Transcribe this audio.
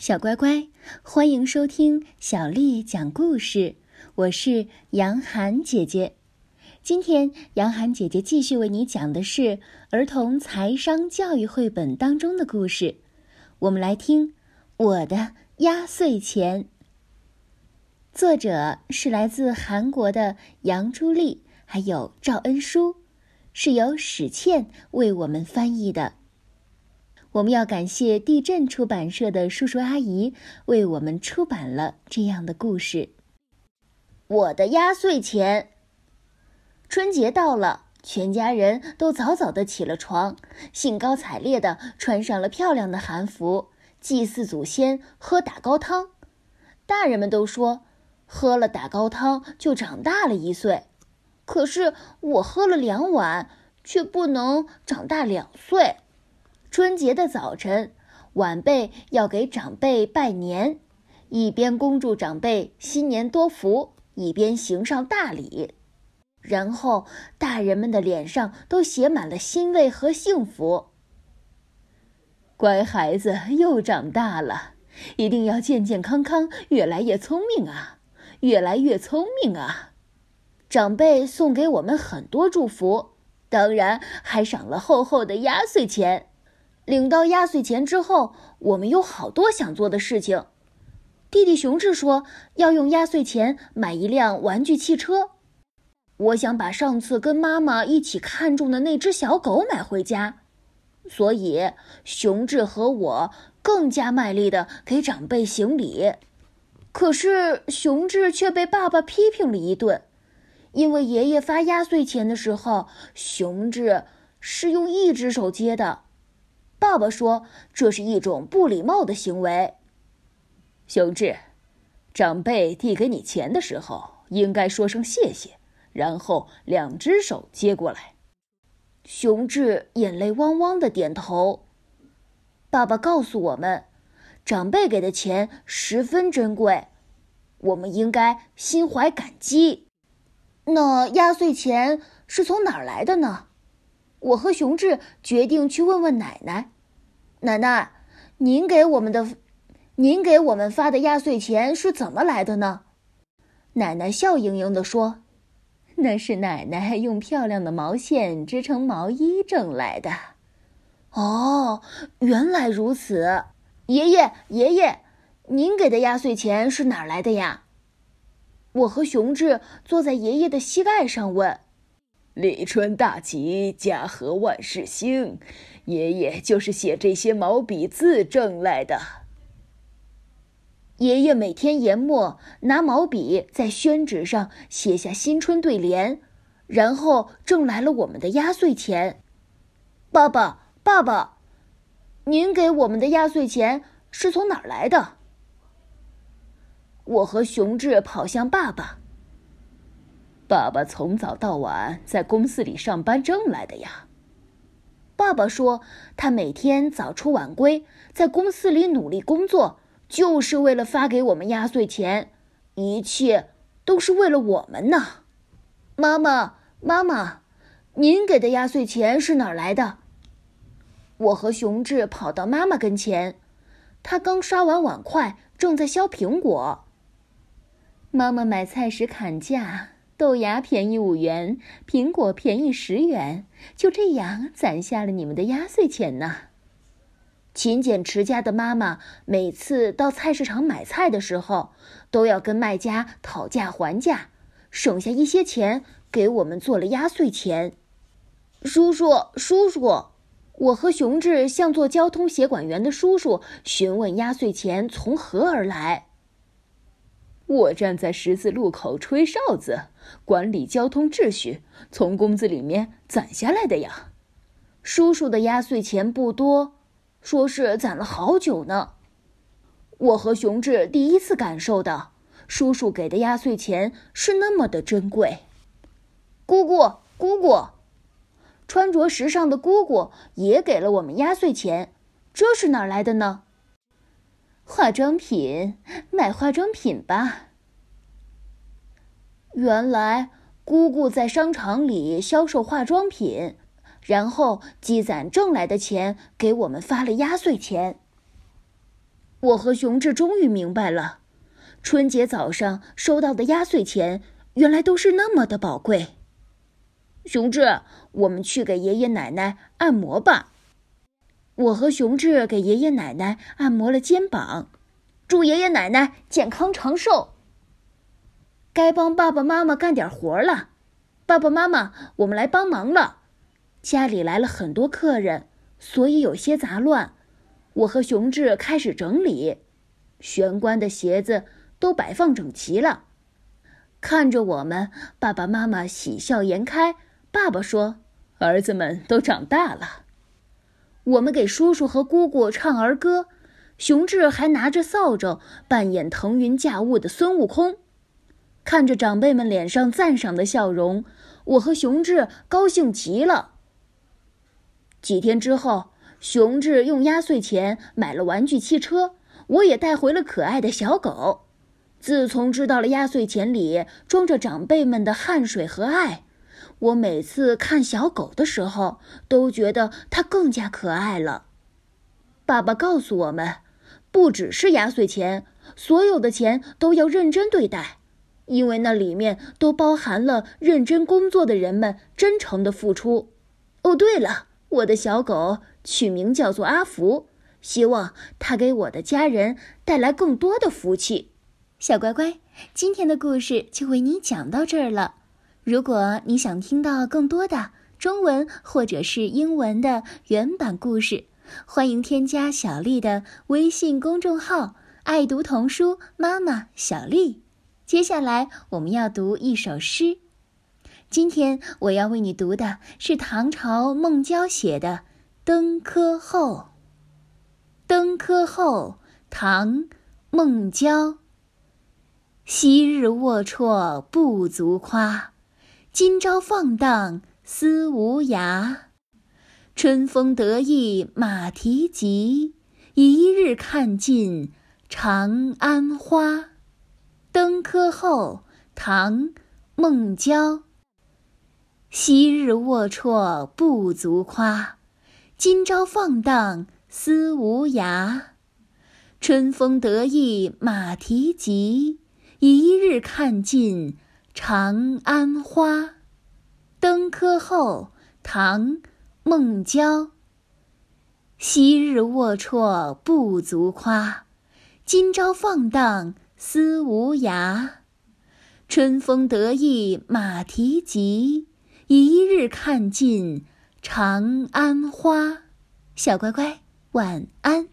小乖乖，欢迎收听小丽讲故事。我是杨涵姐姐。今天，杨涵姐姐继续为你讲的是儿童财商教育绘本当中的故事。我们来听《我的压岁钱》。作者是来自韩国的杨朱丽，还有赵恩书，是由史倩为我们翻译的。我们要感谢地震出版社的叔叔阿姨为我们出版了这样的故事。我的压岁钱。春节到了，全家人都早早的起了床，兴高采烈的穿上了漂亮的韩服，祭祀祖先，喝打糕汤。大人们都说，喝了打糕汤就长大了一岁。可是我喝了两碗，却不能长大两岁。春节的早晨，晚辈要给长辈拜年，一边恭祝长辈新年多福，一边行上大礼，然后大人们的脸上都写满了欣慰和幸福。乖孩子又长大了，一定要健健康康，越来越聪明啊，越来越聪明啊！长辈送给我们很多祝福，当然还赏了厚厚的压岁钱。领到压岁钱之后，我们有好多想做的事情。弟弟熊志说要用压岁钱买一辆玩具汽车。我想把上次跟妈妈一起看中的那只小狗买回家，所以熊志和我更加卖力的给长辈行礼。可是熊志却被爸爸批评了一顿，因为爷爷发压岁钱的时候，熊志是用一只手接的。爸爸说：“这是一种不礼貌的行为。”熊志，长辈递给你钱的时候，应该说声谢谢，然后两只手接过来。熊志眼泪汪汪的点头。爸爸告诉我们，长辈给的钱十分珍贵，我们应该心怀感激。那压岁钱是从哪儿来的呢？我和熊志决定去问问奶奶。奶奶，您给我们的，您给我们发的压岁钱是怎么来的呢？奶奶笑盈盈地说：“那是奶奶用漂亮的毛线织成毛衣挣来的。”哦，原来如此。爷爷，爷爷，您给的压岁钱是哪儿来的呀？我和熊志坐在爷爷的膝盖上问。立春大吉，家和万事兴。爷爷就是写这些毛笔字挣来的。爷爷每天研墨，拿毛笔在宣纸上写下新春对联，然后挣来了我们的压岁钱。爸爸，爸爸，您给我们的压岁钱是从哪儿来的？我和熊志跑向爸爸。爸爸从早到晚在公司里上班挣来的呀。爸爸说，他每天早出晚归，在公司里努力工作，就是为了发给我们压岁钱，一切都是为了我们呢。妈妈，妈妈，您给的压岁钱是哪儿来的？我和熊志跑到妈妈跟前，她刚刷完碗筷，正在削苹果。妈妈买菜时砍价。豆芽便宜五元，苹果便宜十元，就这样攒下了你们的压岁钱呢。勤俭持家的妈妈每次到菜市场买菜的时候，都要跟卖家讨价还价，省下一些钱给我们做了压岁钱。叔叔，叔叔，我和熊志向做交通协管员的叔叔询问压岁钱从何而来。我站在十字路口吹哨子，管理交通秩序，从工资里面攒下来的呀。叔叔的压岁钱不多，说是攒了好久呢。我和熊志第一次感受到，叔叔给的压岁钱是那么的珍贵。姑姑，姑姑，穿着时尚的姑姑也给了我们压岁钱，这是哪来的呢？化妆品，买化妆品吧。原来姑姑在商场里销售化妆品，然后积攒挣来的钱给我们发了压岁钱。我和熊志终于明白了，春节早上收到的压岁钱原来都是那么的宝贵。熊志，我们去给爷爷奶奶按摩吧。我和熊志给爷爷奶奶按摩了肩膀，祝爷爷奶奶健康长寿。该帮爸爸妈妈干点活了，爸爸妈妈，我们来帮忙了。家里来了很多客人，所以有些杂乱。我和熊志开始整理，玄关的鞋子都摆放整齐了。看着我们，爸爸妈妈喜笑颜开。爸爸说：“儿子们都长大了。”我们给叔叔和姑姑唱儿歌，熊志还拿着扫帚扮演腾云驾雾的孙悟空。看着长辈们脸上赞赏的笑容，我和熊志高兴极了。几天之后。熊志用压岁钱买了玩具汽车，我也带回了可爱的小狗。自从知道了压岁钱里装着长辈们的汗水和爱，我每次看小狗的时候都觉得它更加可爱了。爸爸告诉我们，不只是压岁钱，所有的钱都要认真对待，因为那里面都包含了认真工作的人们真诚的付出。哦，对了，我的小狗。取名叫做阿福，希望它给我的家人带来更多的福气。小乖乖，今天的故事就为你讲到这儿了。如果你想听到更多的中文或者是英文的原版故事，欢迎添加小丽的微信公众号“爱读童书妈妈小丽”。接下来我们要读一首诗。今天我要为你读的是唐朝孟郊写的。登科后。登科后，唐·孟郊。昔日龌龊不足夸，今朝放荡思无涯。春风得意马蹄疾，一日看尽长安花。登科后，唐·孟郊。昔日龌龊不足夸。今朝放荡思无涯，春风得意马蹄疾，一日看尽长安花。登科后，唐·孟郊。昔日龌龊不足夸，今朝放荡思无涯。春风得意马蹄疾，一日看尽。长安花，小乖乖，晚安。